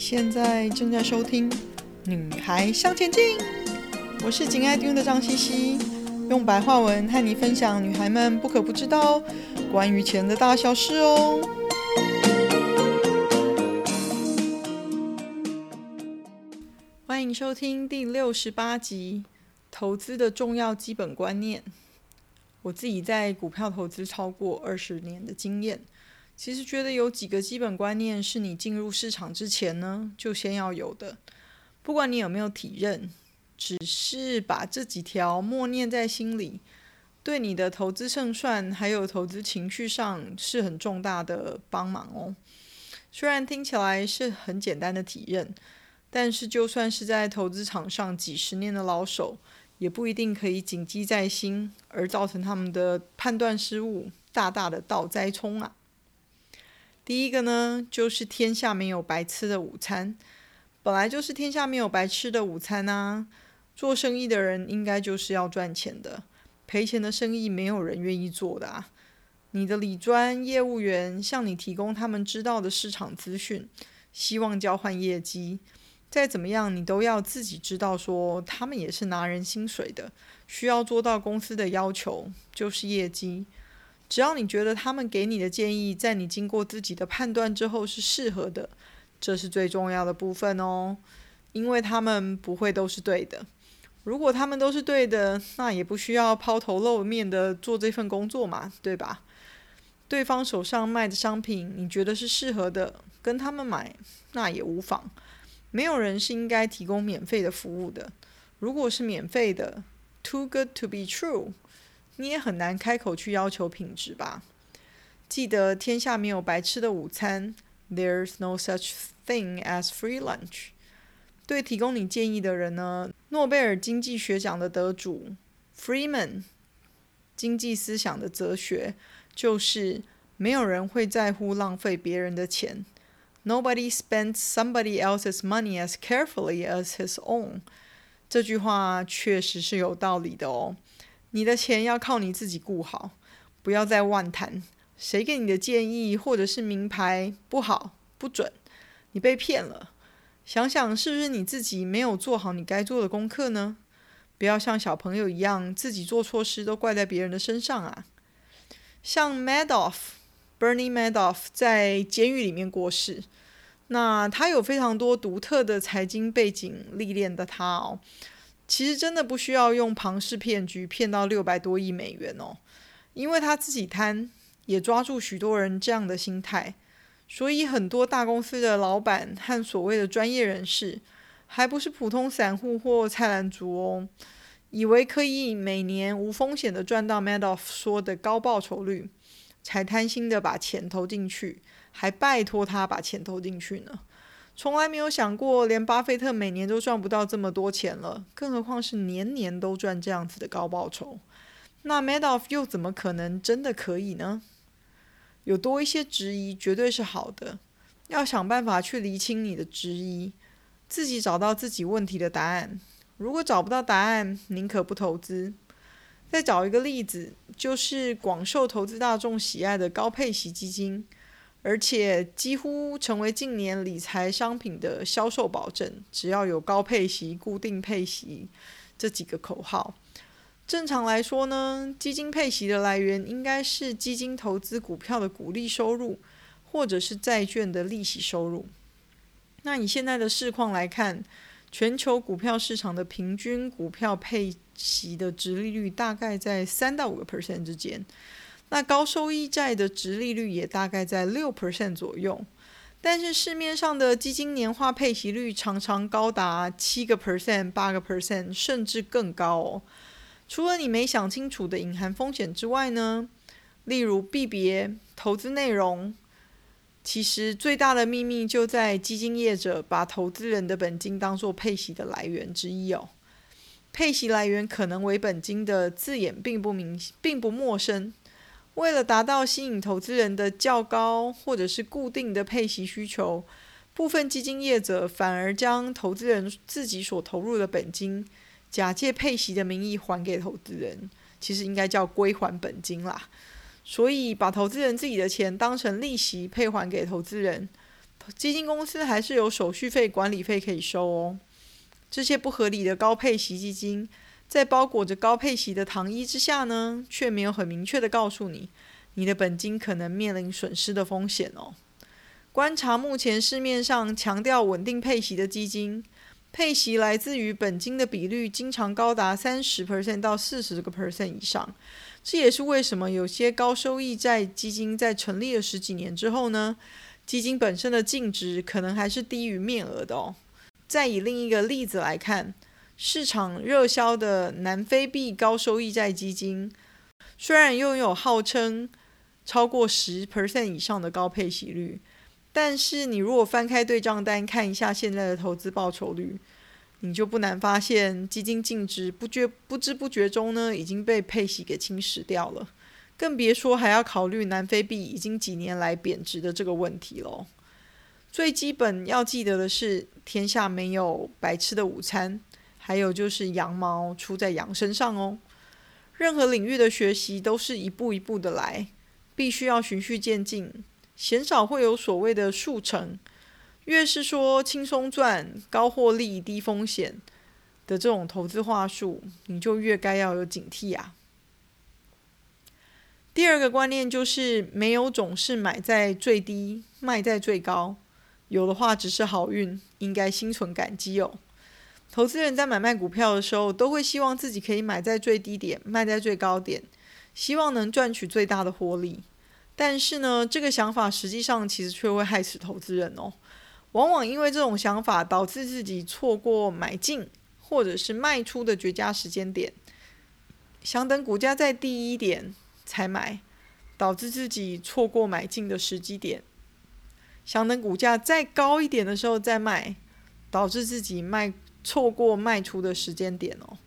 现在正在收听《女孩向前进》，我是紧爱听的张茜茜，用白话文和你分享女孩们不可不知道关于钱的大小事哦。欢迎收听第六十八集《投资的重要基本观念》。我自己在股票投资超过二十年的经验。其实觉得有几个基本观念是你进入市场之前呢，就先要有的。不管你有没有体认，只是把这几条默念在心里，对你的投资胜算还有投资情绪上是很重大的帮忙哦。虽然听起来是很简单的体认，但是就算是在投资场上几十年的老手，也不一定可以谨记在心，而造成他们的判断失误，大大的倒栽葱啊。第一个呢，就是天下没有白吃的午餐，本来就是天下没有白吃的午餐啊。做生意的人应该就是要赚钱的，赔钱的生意没有人愿意做的啊。你的理专业务员向你提供他们知道的市场资讯，希望交换业绩，再怎么样你都要自己知道，说他们也是拿人薪水的，需要做到公司的要求，就是业绩。只要你觉得他们给你的建议，在你经过自己的判断之后是适合的，这是最重要的部分哦。因为他们不会都是对的。如果他们都是对的，那也不需要抛头露面的做这份工作嘛，对吧？对方手上卖的商品，你觉得是适合的，跟他们买，那也无妨。没有人是应该提供免费的服务的。如果是免费的，too good to be true。你也很难开口去要求品质吧？记得天下没有白吃的午餐，There's no such thing as free lunch。对提供你建议的人呢，诺贝尔经济学奖的得主 Freeman 经济思想的哲学就是没有人会在乎浪费别人的钱。Nobody spends somebody else's money as carefully as his own。这句话确实是有道理的哦。你的钱要靠你自己顾好，不要再妄谈谁给你的建议或者是名牌不好不准，你被骗了。想想是不是你自己没有做好你该做的功课呢？不要像小朋友一样，自己做错事都怪在别人的身上啊。像 Madoff，Bernie Madoff 在监狱里面过世，那他有非常多独特的财经背景历练的他哦。其实真的不需要用庞氏骗局骗到六百多亿美元哦，因为他自己贪，也抓住许多人这样的心态，所以很多大公司的老板和所谓的专业人士，还不是普通散户或菜篮族哦，以为可以每年无风险的赚到 Madoff 说的高报酬率，才贪心的把钱投进去，还拜托他把钱投进去呢。从来没有想过，连巴菲特每年都赚不到这么多钱了，更何况是年年都赚这样子的高报酬。那 Madoff 又怎么可能真的可以呢？有多一些质疑绝对是好的，要想办法去厘清你的质疑，自己找到自己问题的答案。如果找不到答案，宁可不投资。再找一个例子，就是广受投资大众喜爱的高配息基金。而且几乎成为近年理财商品的销售保证，只要有高配息、固定配息这几个口号。正常来说呢，基金配息的来源应该是基金投资股票的股利收入，或者是债券的利息收入。那以现在的市况来看，全球股票市场的平均股票配息的殖利率大概在三到五个 percent 之间。那高收益债的殖利率也大概在六 percent 左右，但是市面上的基金年化配息率常常高达七个 percent、八个 percent，甚至更高哦。除了你没想清楚的隐含风险之外呢，例如币别、投资内容，其实最大的秘密就在基金业者把投资人的本金当做配息的来源之一哦。配息来源可能为本金的字眼并不明，并不陌生。为了达到吸引投资人的较高或者是固定的配息需求，部分基金业者反而将投资人自己所投入的本金，假借配息的名义还给投资人，其实应该叫归还本金啦。所以把投资人自己的钱当成利息配还给投资人，基金公司还是有手续费、管理费可以收哦。这些不合理的高配息基金，在包裹着高配息的糖衣之下呢，却没有很明确地告诉你，你的本金可能面临损失的风险哦。观察目前市面上强调稳定配息的基金，配息来自于本金的比率经常高达三十 percent 到四十个 percent 以上。这也是为什么有些高收益债基金在成立了十几年之后呢，基金本身的净值可能还是低于面额的哦。再以另一个例子来看，市场热销的南非币高收益债基金，虽然拥有号称超过十 percent 以上的高配息率，但是你如果翻开对账单看一下现在的投资报酬率，你就不难发现基金净值不觉不知不觉中呢已经被配息给侵蚀掉了，更别说还要考虑南非币已经几年来贬值的这个问题喽。最基本要记得的是，天下没有白吃的午餐，还有就是羊毛出在羊身上哦。任何领域的学习都是一步一步的来，必须要循序渐进，鲜少会有所谓的速成。越是说轻松赚、高获利、低风险的这种投资话术，你就越该要有警惕啊。第二个观念就是，没有总是买在最低，卖在最高。有的话只是好运，应该心存感激哦。投资人在买卖股票的时候，都会希望自己可以买在最低点，卖在最高点，希望能赚取最大的获利。但是呢，这个想法实际上其实却会害死投资人哦。往往因为这种想法，导致自己错过买进或者是卖出的绝佳时间点，想等股价再低一点才买，导致自己错过买进的时机点。想等股价再高一点的时候再卖，导致自己卖错过卖出的时间点哦。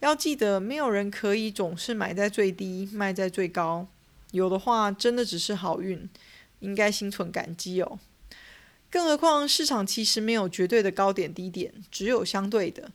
要记得，没有人可以总是买在最低，卖在最高。有的话，真的只是好运，应该心存感激哦。更何况，市场其实没有绝对的高点低点，只有相对的。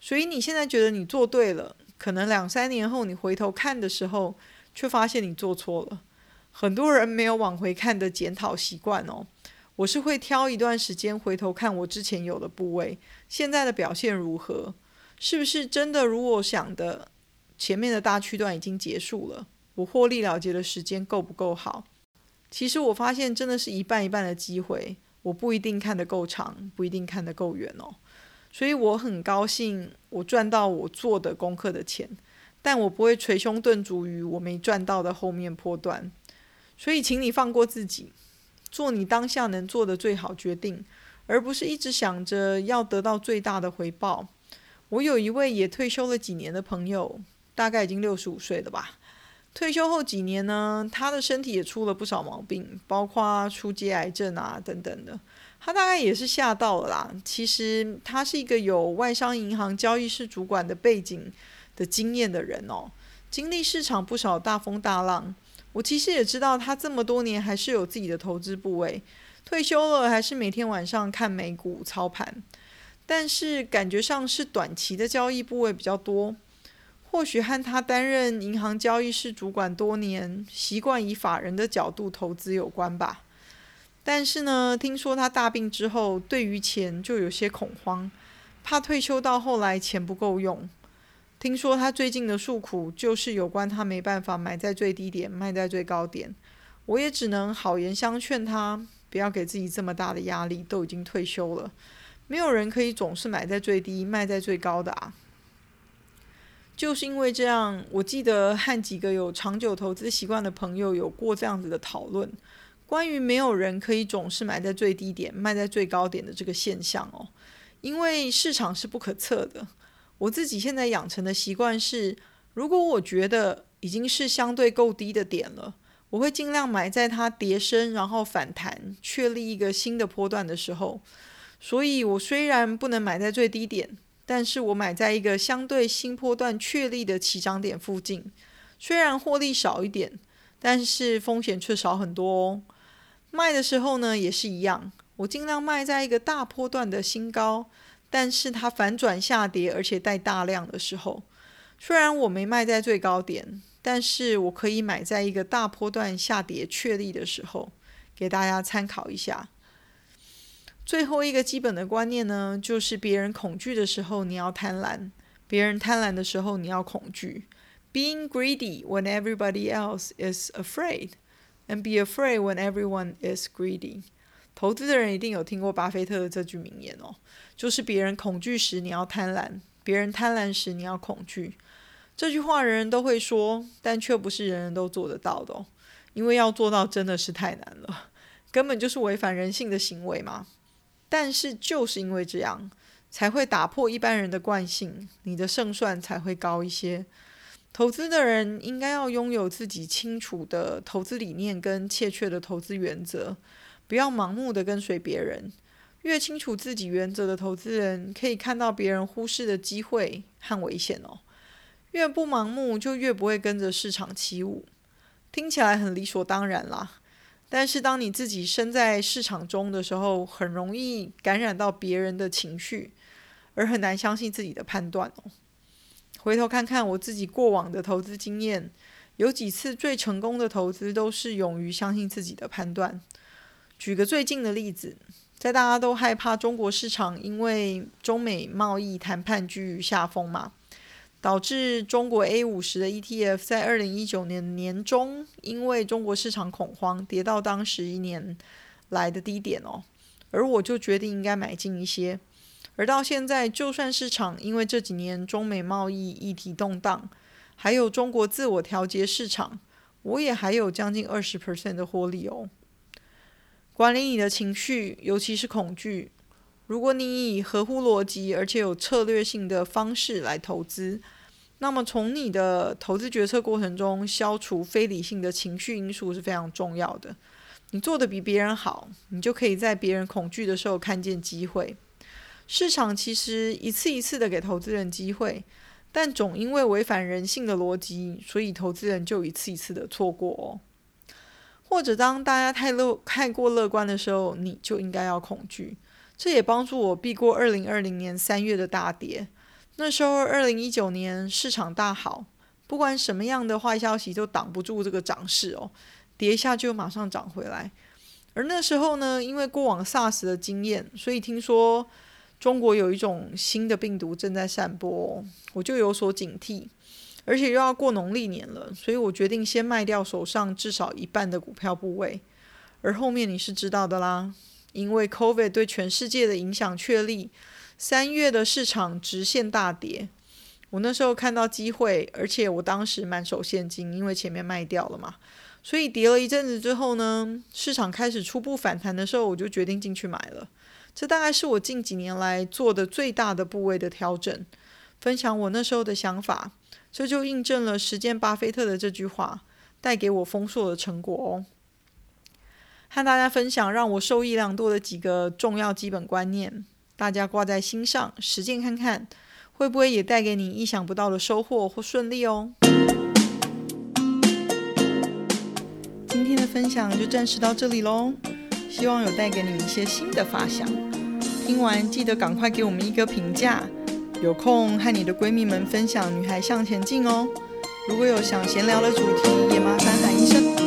所以你现在觉得你做对了，可能两三年后你回头看的时候，却发现你做错了。很多人没有往回看的检讨习惯哦。我是会挑一段时间回头看我之前有的部位，现在的表现如何？是不是真的如我想的？前面的大区段已经结束了，我获利了结的时间够不够好？其实我发现真的是一半一半的机会，我不一定看得够长，不一定看得够远哦。所以我很高兴我赚到我做的功课的钱，但我不会捶胸顿足于我没赚到的后面波段。所以请你放过自己。做你当下能做的最好决定，而不是一直想着要得到最大的回报。我有一位也退休了几年的朋友，大概已经六十五岁了吧。退休后几年呢，他的身体也出了不少毛病，包括初阶癌症啊等等的。他大概也是吓到了啦。其实他是一个有外商银行交易室主管的背景的经验的人哦，经历市场不少大风大浪。我其实也知道，他这么多年还是有自己的投资部位，退休了还是每天晚上看美股操盘，但是感觉上是短期的交易部位比较多。或许和他担任银行交易室主管多年，习惯以法人的角度投资有关吧。但是呢，听说他大病之后，对于钱就有些恐慌，怕退休到后来钱不够用。听说他最近的诉苦就是有关他没办法买在最低点，卖在最高点。我也只能好言相劝他，不要给自己这么大的压力。都已经退休了，没有人可以总是买在最低，卖在最高的啊。就是因为这样，我记得和几个有长久投资习惯的朋友有过这样子的讨论，关于没有人可以总是买在最低点，卖在最高点的这个现象哦。因为市场是不可测的。我自己现在养成的习惯是，如果我觉得已经是相对够低的点了，我会尽量买在它跌深，然后反弹，确立一个新的波段的时候。所以我虽然不能买在最低点，但是我买在一个相对新波段确立的起涨点附近。虽然获利少一点，但是风险却少很多哦。卖的时候呢，也是一样，我尽量卖在一个大波段的新高。但是它反转下跌，而且带大量的时候，虽然我没卖在最高点，但是我可以买在一个大波段下跌确立的时候，给大家参考一下。最后一个基本的观念呢，就是别人恐惧的时候，你要贪婪；别人贪婪的时候，你要恐惧。Being greedy when everybody else is afraid, and be afraid when everyone is greedy. 投资的人一定有听过巴菲特的这句名言哦，就是别人恐惧时你要贪婪，别人贪婪时你要恐惧。这句话人人都会说，但却不是人人都做得到的哦，因为要做到真的是太难了，根本就是违反人性的行为嘛。但是就是因为这样，才会打破一般人的惯性，你的胜算才会高一些。投资的人应该要拥有自己清楚的投资理念跟切确的投资原则，不要盲目的跟随别人。越清楚自己原则的投资人，可以看到别人忽视的机会和危险哦。越不盲目，就越不会跟着市场起舞。听起来很理所当然啦，但是当你自己身在市场中的时候，很容易感染到别人的情绪，而很难相信自己的判断哦。回头看看我自己过往的投资经验，有几次最成功的投资都是勇于相信自己的判断。举个最近的例子，在大家都害怕中国市场因为中美贸易谈判居于下风嘛，导致中国 A 五十的 ETF 在二零一九年年中因为中国市场恐慌跌到当时一年来的低点哦，而我就决定应该买进一些。而到现在，就算市场因为这几年中美贸易议题动荡，还有中国自我调节市场，我也还有将近二十 percent 的获利哦。管理你的情绪，尤其是恐惧。如果你以合乎逻辑而且有策略性的方式来投资，那么从你的投资决策过程中消除非理性的情绪因素是非常重要的。你做得比别人好，你就可以在别人恐惧的时候看见机会。市场其实一次一次的给投资人机会，但总因为违反人性的逻辑，所以投资人就一次一次的错过哦。或者当大家太乐太过乐观的时候，你就应该要恐惧。这也帮助我避过二零二零年三月的大跌。那时候二零一九年市场大好，不管什么样的坏消息都挡不住这个涨势哦，跌一下就马上涨回来。而那时候呢，因为过往 SARS 的经验，所以听说。中国有一种新的病毒正在散播，我就有所警惕，而且又要过农历年了，所以我决定先卖掉手上至少一半的股票部位。而后面你是知道的啦，因为 COVID 对全世界的影响确立，三月的市场直线大跌。我那时候看到机会，而且我当时满手现金，因为前面卖掉了嘛，所以跌了一阵子之后呢，市场开始初步反弹的时候，我就决定进去买了。这大概是我近几年来做的最大的部位的调整，分享我那时候的想法，这就印证了实践巴菲特的这句话，带给我丰硕的成果哦。和大家分享让我受益良多的几个重要基本观念，大家挂在心上，实践看看，会不会也带给你意想不到的收获或顺利哦。今天的分享就暂时到这里喽，希望有带给你们一些新的发想。听完记得赶快给我们一个评价，有空和你的闺蜜们分享《女孩向前进》哦。如果有想闲聊的主题，也麻烦喊一声。